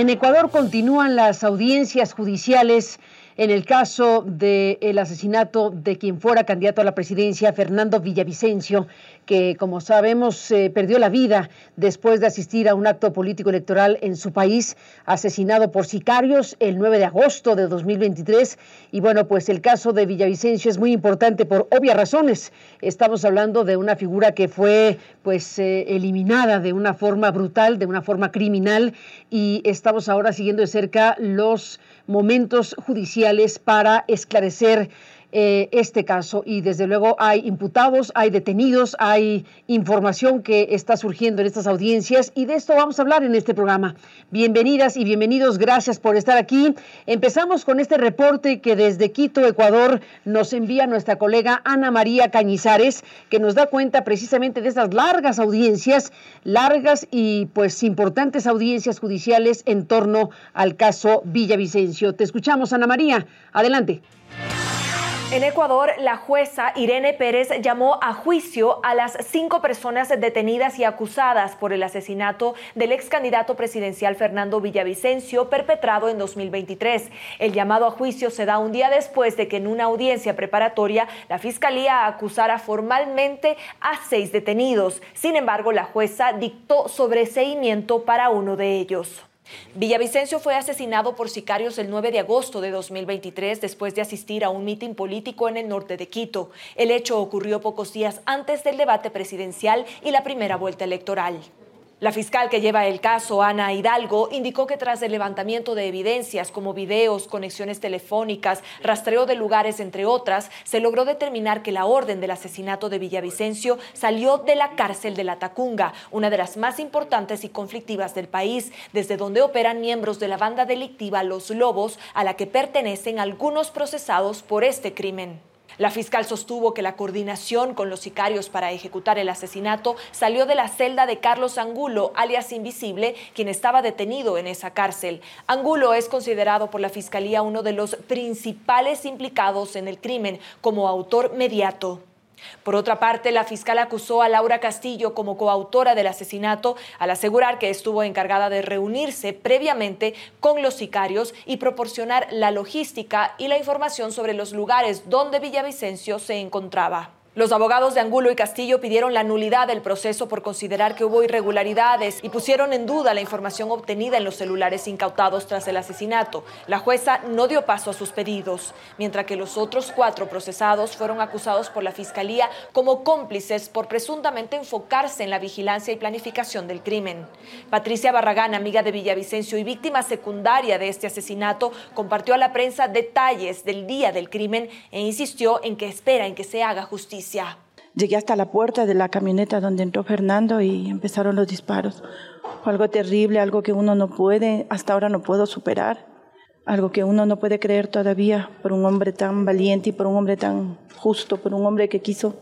En Ecuador continúan las audiencias judiciales en el caso del asesinato de quien fuera candidato a la presidencia, Fernando Villavicencio, que como sabemos perdió la vida después de asistir a un acto político electoral en su país, asesinado por sicarios el 9 de agosto de 2023. Y bueno, pues el caso de Villavicencio es muy importante por obvias razones. Estamos hablando de una figura que fue pues eh, eliminada de una forma brutal, de una forma criminal y estamos ahora siguiendo de cerca los momentos judiciales para esclarecer eh, este caso y desde luego hay imputados, hay detenidos, hay información que está surgiendo en estas audiencias y de esto vamos a hablar en este programa. Bienvenidas y bienvenidos, gracias por estar aquí. Empezamos con este reporte que desde Quito, Ecuador, nos envía nuestra colega Ana María Cañizares, que nos da cuenta precisamente de estas largas audiencias, largas y pues importantes audiencias judiciales en torno al caso Villavicencio. Te escuchamos, Ana María. Adelante. En Ecuador, la jueza Irene Pérez llamó a juicio a las cinco personas detenidas y acusadas por el asesinato del ex candidato presidencial Fernando Villavicencio perpetrado en 2023. El llamado a juicio se da un día después de que en una audiencia preparatoria la fiscalía acusara formalmente a seis detenidos. Sin embargo, la jueza dictó sobreseimiento para uno de ellos. Villavicencio fue asesinado por sicarios el 9 de agosto de 2023 después de asistir a un mitin político en el norte de Quito. El hecho ocurrió pocos días antes del debate presidencial y la primera vuelta electoral. La fiscal que lleva el caso, Ana Hidalgo, indicó que tras el levantamiento de evidencias como videos, conexiones telefónicas, rastreo de lugares, entre otras, se logró determinar que la orden del asesinato de Villavicencio salió de la cárcel de la Tacunga, una de las más importantes y conflictivas del país, desde donde operan miembros de la banda delictiva Los Lobos, a la que pertenecen algunos procesados por este crimen. La fiscal sostuvo que la coordinación con los sicarios para ejecutar el asesinato salió de la celda de Carlos Angulo, alias Invisible, quien estaba detenido en esa cárcel. Angulo es considerado por la fiscalía uno de los principales implicados en el crimen como autor mediato. Por otra parte, la fiscal acusó a Laura Castillo como coautora del asesinato al asegurar que estuvo encargada de reunirse previamente con los sicarios y proporcionar la logística y la información sobre los lugares donde Villavicencio se encontraba. Los abogados de Angulo y Castillo pidieron la nulidad del proceso por considerar que hubo irregularidades y pusieron en duda la información obtenida en los celulares incautados tras el asesinato. La jueza no dio paso a sus pedidos, mientras que los otros cuatro procesados fueron acusados por la Fiscalía como cómplices por presuntamente enfocarse en la vigilancia y planificación del crimen. Patricia Barragán, amiga de Villavicencio y víctima secundaria de este asesinato, compartió a la prensa detalles del día del crimen e insistió en que espera en que se haga justicia. Llegué hasta la puerta de la camioneta donde entró Fernando y empezaron los disparos. Algo terrible, algo que uno no puede, hasta ahora no puedo superar, algo que uno no puede creer todavía por un hombre tan valiente y por un hombre tan justo, por un hombre que quiso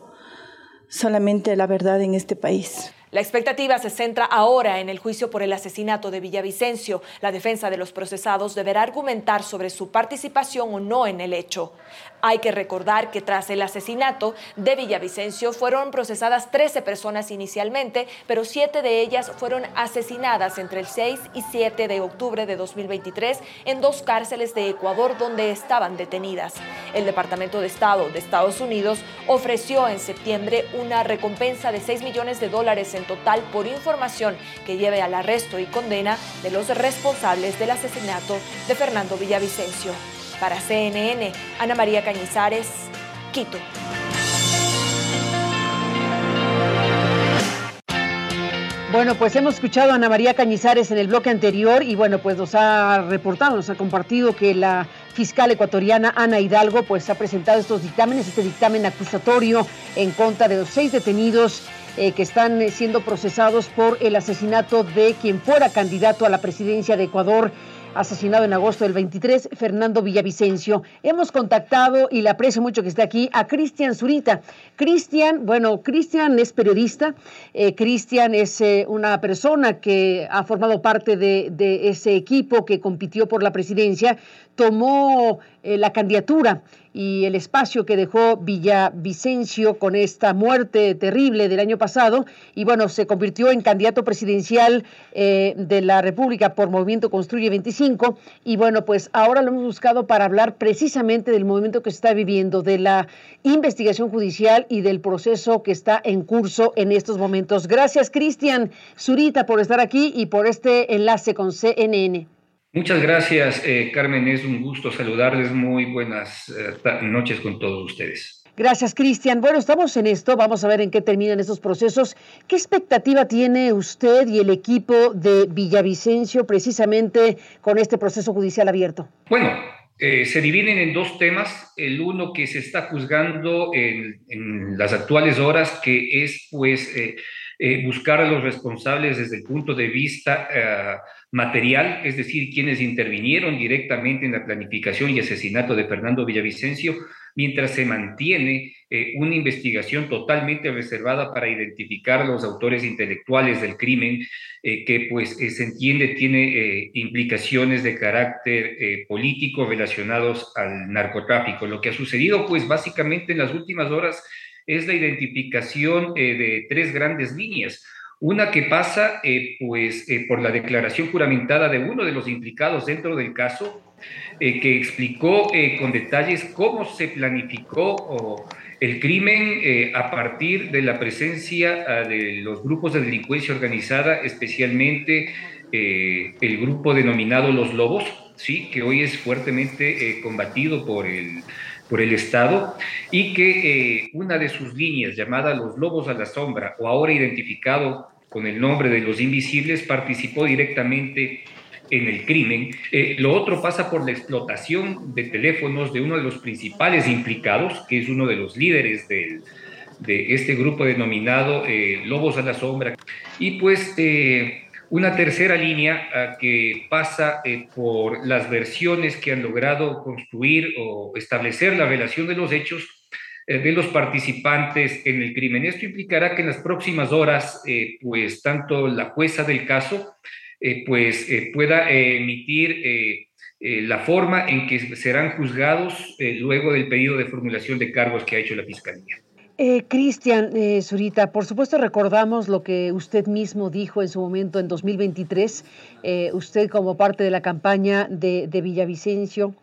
solamente la verdad en este país. La expectativa se centra ahora en el juicio por el asesinato de Villavicencio. La defensa de los procesados deberá argumentar sobre su participación o no en el hecho. Hay que recordar que tras el asesinato de Villavicencio fueron procesadas 13 personas inicialmente, pero siete de ellas fueron asesinadas entre el 6 y 7 de octubre de 2023 en dos cárceles de Ecuador donde estaban detenidas. El Departamento de Estado de Estados Unidos ofreció en septiembre una recompensa de 6 millones de dólares total por información que lleve al arresto y condena de los responsables del asesinato de Fernando Villavicencio. Para CNN, Ana María Cañizares, Quito. Bueno, pues hemos escuchado a Ana María Cañizares en el bloque anterior y bueno, pues nos ha reportado, nos ha compartido que la fiscal ecuatoriana Ana Hidalgo pues ha presentado estos dictámenes, este dictamen acusatorio en contra de los seis detenidos eh, que están eh, siendo procesados por el asesinato de quien fuera candidato a la presidencia de Ecuador asesinado en agosto del 23, Fernando Villavicencio. Hemos contactado, y le aprecio mucho que esté aquí, a Cristian Zurita. Cristian, bueno, Cristian es periodista, eh, Cristian es una persona que ha formado parte de, de, ese equipo que compitió por la presidencia, tomó la candidatura y el espacio que dejó Villavicencio con esta muerte terrible del año pasado. Y bueno, se convirtió en candidato presidencial eh, de la República por Movimiento Construye 25. Y bueno, pues ahora lo hemos buscado para hablar precisamente del movimiento que se está viviendo, de la investigación judicial y del proceso que está en curso en estos momentos. Gracias, Cristian Zurita, por estar aquí y por este enlace con CNN. Muchas gracias, eh, Carmen. Es un gusto saludarles. Muy buenas eh, noches con todos ustedes. Gracias, Cristian. Bueno, estamos en esto. Vamos a ver en qué terminan estos procesos. ¿Qué expectativa tiene usted y el equipo de Villavicencio precisamente con este proceso judicial abierto? Bueno, eh, se dividen en dos temas. El uno que se está juzgando en, en las actuales horas, que es pues eh, buscar a los responsables desde el punto de vista material, es decir, quienes intervinieron directamente en la planificación y asesinato de Fernando Villavicencio, mientras se mantiene eh, una investigación totalmente reservada para identificar a los autores intelectuales del crimen, que pues se entiende tiene implicaciones de carácter político relacionados al narcotráfico. Lo que ha sucedido pues básicamente en las últimas horas es la identificación eh, de tres grandes líneas. Una que pasa eh, pues, eh, por la declaración juramentada de uno de los implicados dentro del caso, que explicó con detalles cómo se planificó el crimen a partir de la presencia ah, de los grupos de delincuencia organizada, especialmente el grupo denominado Los Lobos, ¿sí? que hoy es fuertemente combatido por el por el Estado y que eh, una de sus líneas llamada Los Lobos a la Sombra o ahora identificado con el nombre de Los Invisibles participó directamente en el crimen. Eh, lo otro pasa por la explotación de teléfonos de uno de los principales implicados, que es uno de los líderes de este grupo denominado eh, Lobos a la Sombra. Y pues una tercera línea ah, que pasa eh, por las versiones que han logrado construir o establecer la relación de los hechos eh, de los participantes en el crimen. Esto implicará que en las próximas horas, eh, pues tanto la jueza del caso, pues pueda emitir la forma en que serán juzgados luego del pedido de formulación de cargos que ha hecho la Fiscalía. Eh, Cristian eh, Zurita, por supuesto recordamos lo que usted mismo dijo en su momento en 2023, eh, usted como parte de la campaña de, de Villavicencio,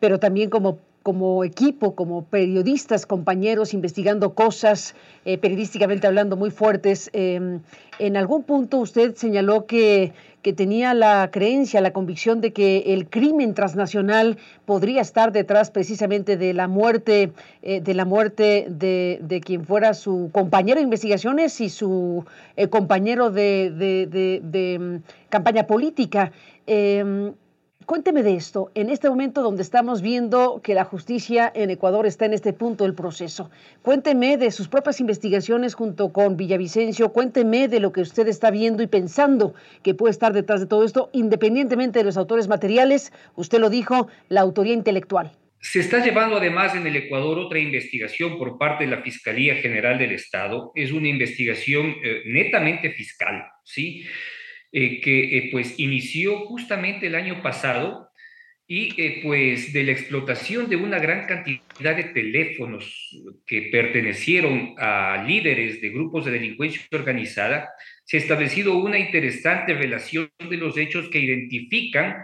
pero también como como equipo, como periodistas, compañeros, investigando cosas, eh, periodísticamente hablando, muy fuertes. Em, en algún punto usted señaló que, que, tenía la creencia, la convicción de que el crimen transnacional podría estar detrás precisamente de la muerte, eh, de la muerte de, de, quien fuera su compañero de investigaciones y su eh, compañero de, de, de, mm, campaña política. Em, Cuénteme de esto, en este momento donde estamos viendo que la justicia en Ecuador está en este punto del proceso. Cuénteme de sus propias investigaciones junto con Villavicencio, cuénteme de lo que usted está viendo y pensando que puede estar detrás de todo esto, independientemente de los autores materiales, usted lo dijo, la autoría intelectual. Se está llevando además en el Ecuador otra investigación por parte de la Fiscalía General del Estado. Es una investigación eh, netamente fiscal, ¿sí? Eh, que eh, pues inició justamente el año pasado y eh, pues de la explotación de una gran cantidad de teléfonos que pertenecieron a líderes de grupos de delincuencia organizada, se ha establecido una interesante relación de los hechos que identifican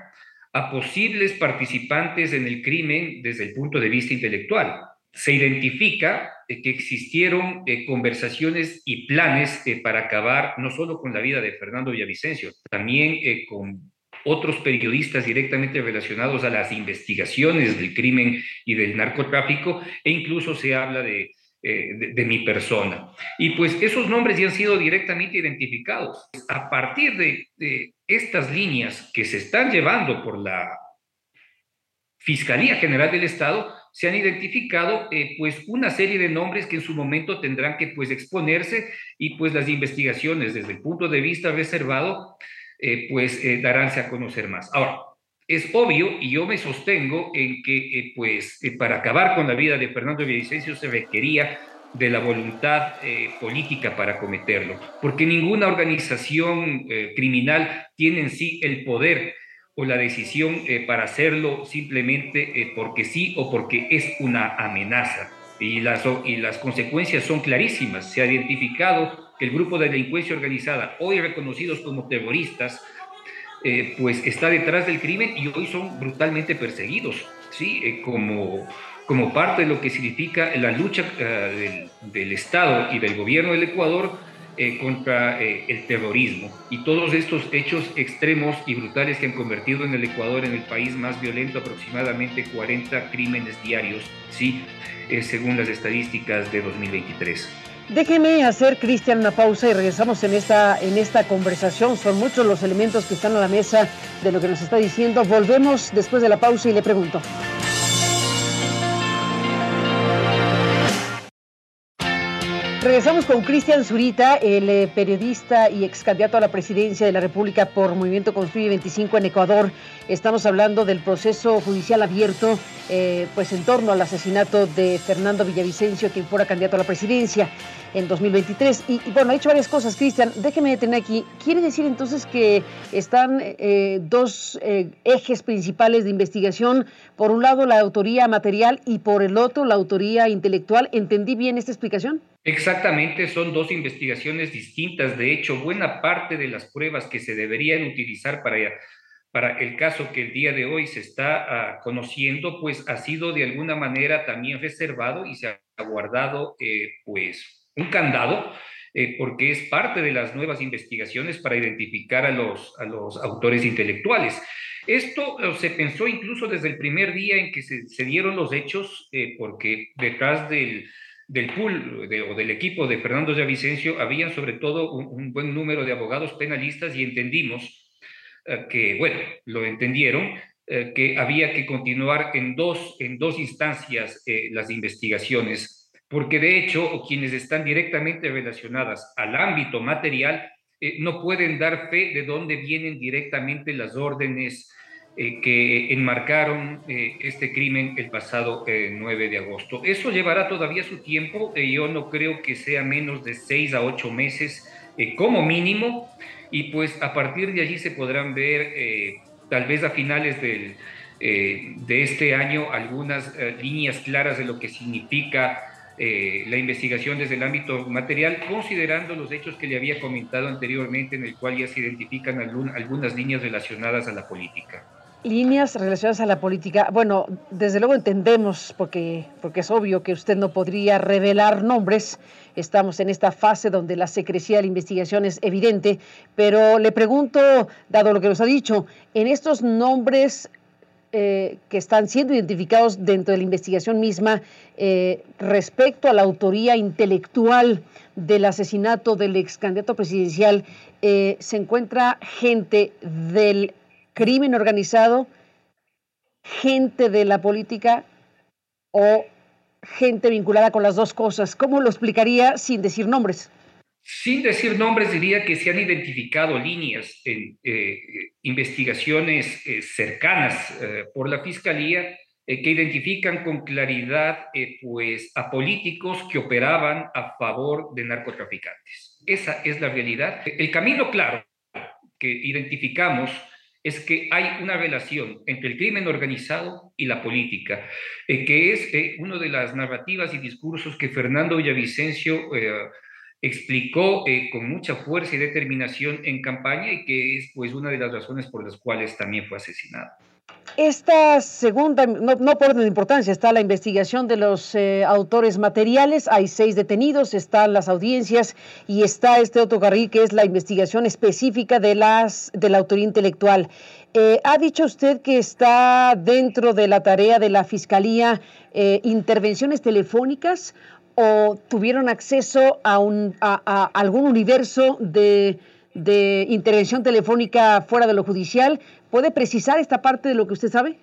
a posibles participantes en el crimen desde el punto de vista intelectual se identifica eh, que existieron eh, conversaciones y planes eh, para acabar no solo con la vida de Fernando Villavicencio, también con otros periodistas directamente relacionados a las investigaciones del crimen y del narcotráfico, e incluso se habla de, de, mi persona. Y pues esos nombres ya han sido directamente identificados. A partir de, de estas líneas que se están llevando por la Fiscalía General del Estado, se han identificado eh, pues una serie de nombres que en su momento tendrán que pues exponerse y pues las investigaciones desde el punto de vista reservado eh, pues eh, daránse a conocer más. Ahora, es obvio y yo me sostengo en que pues para acabar con la vida de Fernando Villavicencio se requería de la voluntad política para cometerlo, porque ninguna organización criminal tiene en sí el poder o la decisión para hacerlo simplemente porque sí o porque es una amenaza. Y las, y las consecuencias son clarísimas. Se ha identificado que el grupo de delincuencia organizada, hoy reconocidos como terroristas, eh, pues está detrás del crimen y hoy son brutalmente perseguidos, ¿sí? Eh, como, como parte de lo que significa la lucha eh, del, del, Estado y del gobierno del Ecuador contra el terrorismo y todos estos hechos extremos y brutales que han convertido en el Ecuador en el país más violento, aproximadamente 40 crímenes diarios, ¿sí? según las estadísticas de 2023. Déjeme hacer, Cristian, una pausa y regresamos en esta, en esta conversación. Son muchos los elementos que están a la mesa de lo que nos está diciendo. Volvemos después de la pausa y le pregunto. Regresamos con Cristian Zurita, el eh, periodista y ex candidato a la presidencia de la República por Movimiento Construye 25 en Ecuador. Estamos hablando del proceso judicial abierto eh, pues en torno al asesinato de Fernando Villavicencio, quien fuera candidato a la presidencia en 2023. Y, bueno, ha hecho varias cosas, Cristian. Déjeme detener aquí. ¿Quiere decir entonces que están eh, dos ejes principales de investigación? Por un lado, la autoría material y por el otro, la autoría intelectual. ¿Entendí bien esta explicación? Exactamente, son dos investigaciones distintas. De hecho, buena parte de las pruebas que se deberían utilizar para, para el caso que el día de hoy se está ah, conociendo, pues ha sido de alguna manera también reservado y se ha guardado eh, pues un candado, eh, porque es parte de las nuevas investigaciones para identificar a los, a los autores intelectuales. Esto eh, se pensó incluso desde el primer día en que se, dieron los hechos, porque detrás del del pool o del equipo de Fernando Vicencio habían sobre todo un, buen número de abogados penalistas y entendimos eh, que, bueno, lo entendieron, eh, que había que continuar en dos, en dos instancias eh, las investigaciones, porque de hecho quienes están directamente relacionadas al ámbito material no pueden dar fe de dónde vienen directamente las órdenes eh, que enmarcaron eh, este crimen el pasado 9 eh, de agosto. Eso llevará todavía su tiempo, yo no creo que sea menos de seis a ocho meses como mínimo, y pues a partir de allí se podrán ver tal vez a finales del, de este año algunas líneas claras de lo que significa la investigación desde el ámbito material, considerando los hechos que le había comentado anteriormente, en el cual ya se identifican algunas líneas relacionadas a la política líneas relacionadas a la política. Bueno, desde luego entendemos, porque, porque es obvio que usted no podría revelar nombres. Estamos en esta fase donde la secrecía de la investigación es evidente, pero le pregunto, dado lo que nos ha dicho, en estos nombres eh, que están siendo identificados dentro de la investigación misma eh, respecto a la autoría intelectual del asesinato del ex candidato presidencial, eh, se encuentra gente del crimen organizado, gente de la política o gente vinculada con las dos cosas. ¿Cómo lo explicaría sin decir nombres? Sin decir nombres, diría que se han identificado líneas en eh, investigaciones eh, cercanas eh, por la Fiscalía que identifican con claridad pues, a políticos que operaban a favor de narcotraficantes. Esa es la realidad. El camino claro que identificamos es que hay una relación entre el crimen organizado y la política, que es una de las narrativas y discursos que Fernando Villavicencio eh, explicó con mucha fuerza y determinación en campaña y que es pues una de las razones por las cuales también fue asesinado. Esta segunda, no, por orden de importancia, está la investigación de los eh, autores materiales, hay seis detenidos, están las audiencias y está este otro carril que es la investigación específica de, las, la autoría intelectual. Eh, ¿Ha dicho usted que está dentro de la tarea de la Fiscalía eh, intervenciones telefónicas o tuvieron acceso a, algún universo de de intervención telefónica fuera de lo judicial. ¿Puede precisar esta parte de lo que usted sabe?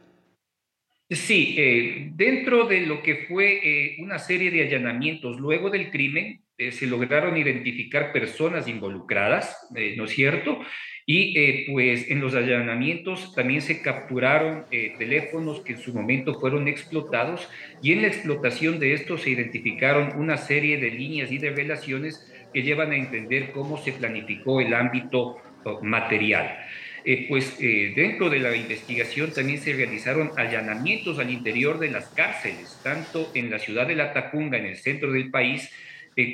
Sí, eh, dentro de lo que fue eh, una serie de allanamientos luego del crimen, eh, se lograron identificar personas involucradas, ¿no es cierto? Y pues en los allanamientos también se capturaron teléfonos que en su momento fueron explotados y en la explotación de estos se identificaron una serie de líneas y de relaciones que llevan a entender cómo se planificó el ámbito oh, material. pues dentro de la investigación también se realizaron allanamientos al interior de las cárceles, tanto en la ciudad de La Tacunga, en el centro del país,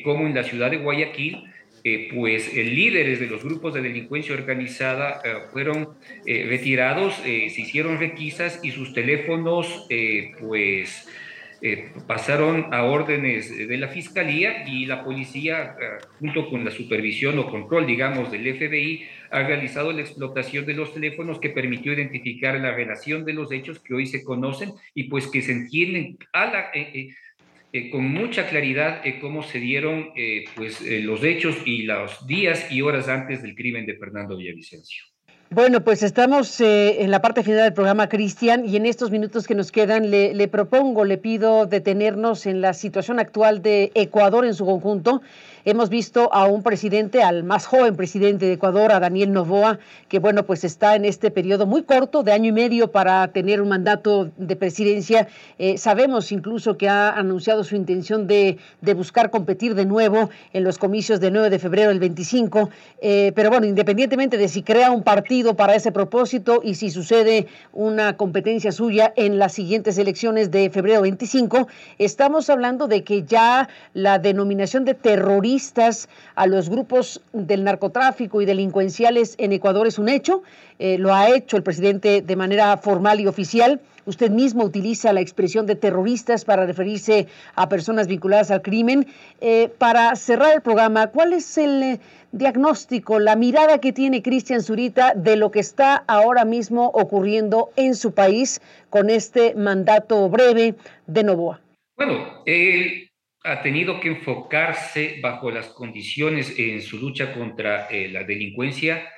como en la ciudad de Guayaquil, eh, pues líderes de los grupos de delincuencia organizada eh, fueron eh, retirados, se hicieron requisas y sus teléfonos pues pasaron a órdenes de la fiscalía y la policía junto con la supervisión o control digamos del FBI ha realizado la explotación de los teléfonos que permitió identificar la relación de los hechos que hoy se conocen y pues que se entienden a la, eh, con mucha claridad eh, cómo se dieron eh, pues, los hechos y los días y horas antes del crimen de Fernando Villavicencio. Bueno, pues estamos en la parte final del programa, Cristian, y en estos minutos que nos quedan le propongo, le pido detenernos en la situación actual de Ecuador en su conjunto Hemos visto a un presidente, al más joven presidente de Ecuador, a Daniel Novoa, que bueno, pues está en este periodo muy corto, de año y medio, para tener un mandato de presidencia. Eh, sabemos incluso que ha anunciado su intención de, buscar competir de nuevo en los comicios del 9 de febrero del 25. Eh, pero bueno, independientemente de si crea un partido para ese propósito y si sucede una competencia suya en las siguientes elecciones de febrero 25, estamos hablando de que ya la denominación de terrorismo a los grupos del narcotráfico y delincuenciales en Ecuador es un hecho. Eh, lo ha hecho el presidente de manera formal y oficial. Usted mismo utiliza la expresión de terroristas para referirse a personas vinculadas al crimen. Eh, para cerrar el programa, ¿cuál es el eh, diagnóstico, la mirada que tiene Cristian Zurita de lo que está ahora mismo ocurriendo en su país con este mandato breve de Novoa? Bueno, el ha tenido que enfocarse bajo las condiciones en su lucha contra eh, la delincuencia.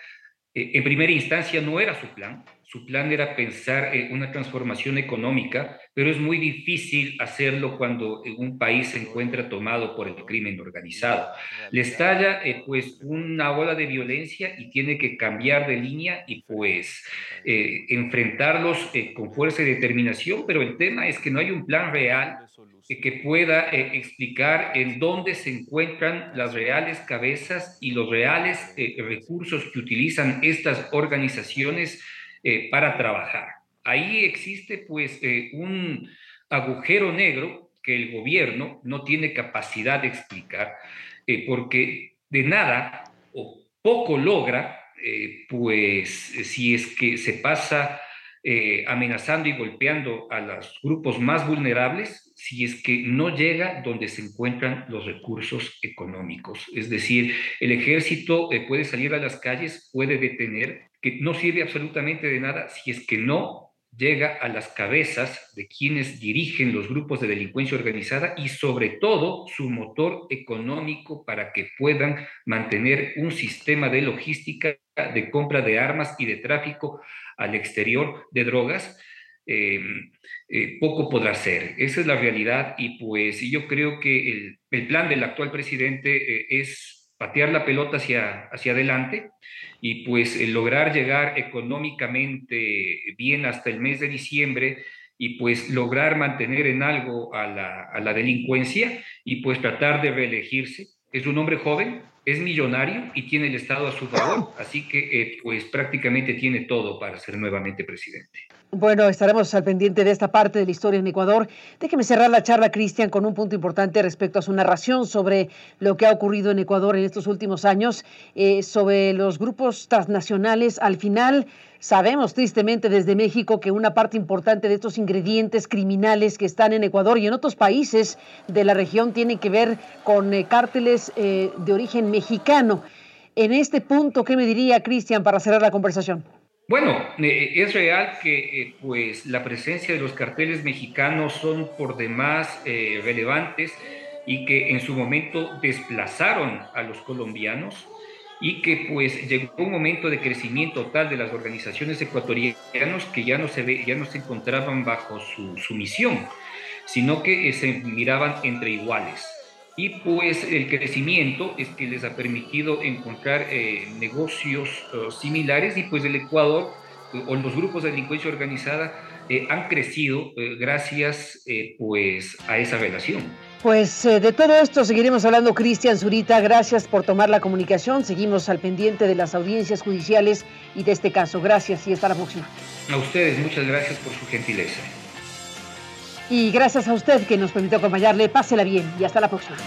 Eh, en primera instancia no era su plan, su plan era pensar en una transformación económica, pero es muy difícil hacerlo cuando un país se encuentra tomado por el crimen organizado. Le estalla eh, pues una ola de violencia y tiene que cambiar de línea y pues enfrentarlos con fuerza y determinación, pero el tema es que no hay un plan real que pueda eh, explicar en dónde se encuentran las reales cabezas y los reales eh, recursos que utilizan estas organizaciones eh, para trabajar. Ahí existe pues un agujero negro que el gobierno no tiene capacidad de explicar porque de nada o poco logra pues si es que se pasa amenazando y golpeando a los grupos más vulnerables, si es que no llega donde se encuentran los recursos económicos. Es decir, el ejército eh, puede salir a las calles, puede detener, que no sirve absolutamente de nada si es que no llega a las cabezas de quienes dirigen los grupos de delincuencia organizada y sobre todo su motor económico para que puedan mantener un sistema de logística, de compra de armas y de tráfico al exterior de drogas. Eh, eh, poco podrá ser. Esa es la realidad y pues yo creo que el, el plan del actual presidente eh, es patear la pelota hacia, hacia adelante y pues lograr llegar económicamente bien hasta el mes de diciembre y pues lograr mantener en algo a la, a la delincuencia y pues tratar de reelegirse. Es un hombre joven, es millonario y tiene el Estado a su favor, así que pues prácticamente tiene todo para ser nuevamente presidente. Bueno, estaremos al pendiente de esta parte de la historia en Ecuador. Déjeme cerrar la charla, Cristian, con un punto importante respecto a su narración sobre lo que ha ocurrido en Ecuador en estos últimos años, eh, sobre los grupos transnacionales. Al final, sabemos tristemente desde México que una parte importante de estos ingredientes criminales que están en Ecuador y en otros países de la región tienen que ver con eh, cárteles eh, de origen mexicano. En este punto, ¿qué me diría, Cristian, para cerrar la conversación? Bueno, eh, es real que eh, pues la presencia de los carteles mexicanos son por demás eh, relevantes y que en su momento desplazaron a los colombianos y que pues llegó un momento de crecimiento tal de las organizaciones ecuatorianas que ya no se ya no se encontraban bajo su, su misión, sino que se miraban entre iguales y pues el crecimiento es que les ha permitido encontrar eh, negocios eh, similares y pues el Ecuador eh, o los grupos de delincuencia organizada han crecido gracias pues a esa relación. Pues de todo esto seguiremos hablando, Cristian Zurita. Gracias por tomar la comunicación. Seguimos al pendiente de las audiencias judiciales y de este caso. Gracias y hasta la próxima. A ustedes, muchas gracias por su gentileza. Y gracias a usted que nos permitió acompañarle. Pásela bien y hasta la próxima.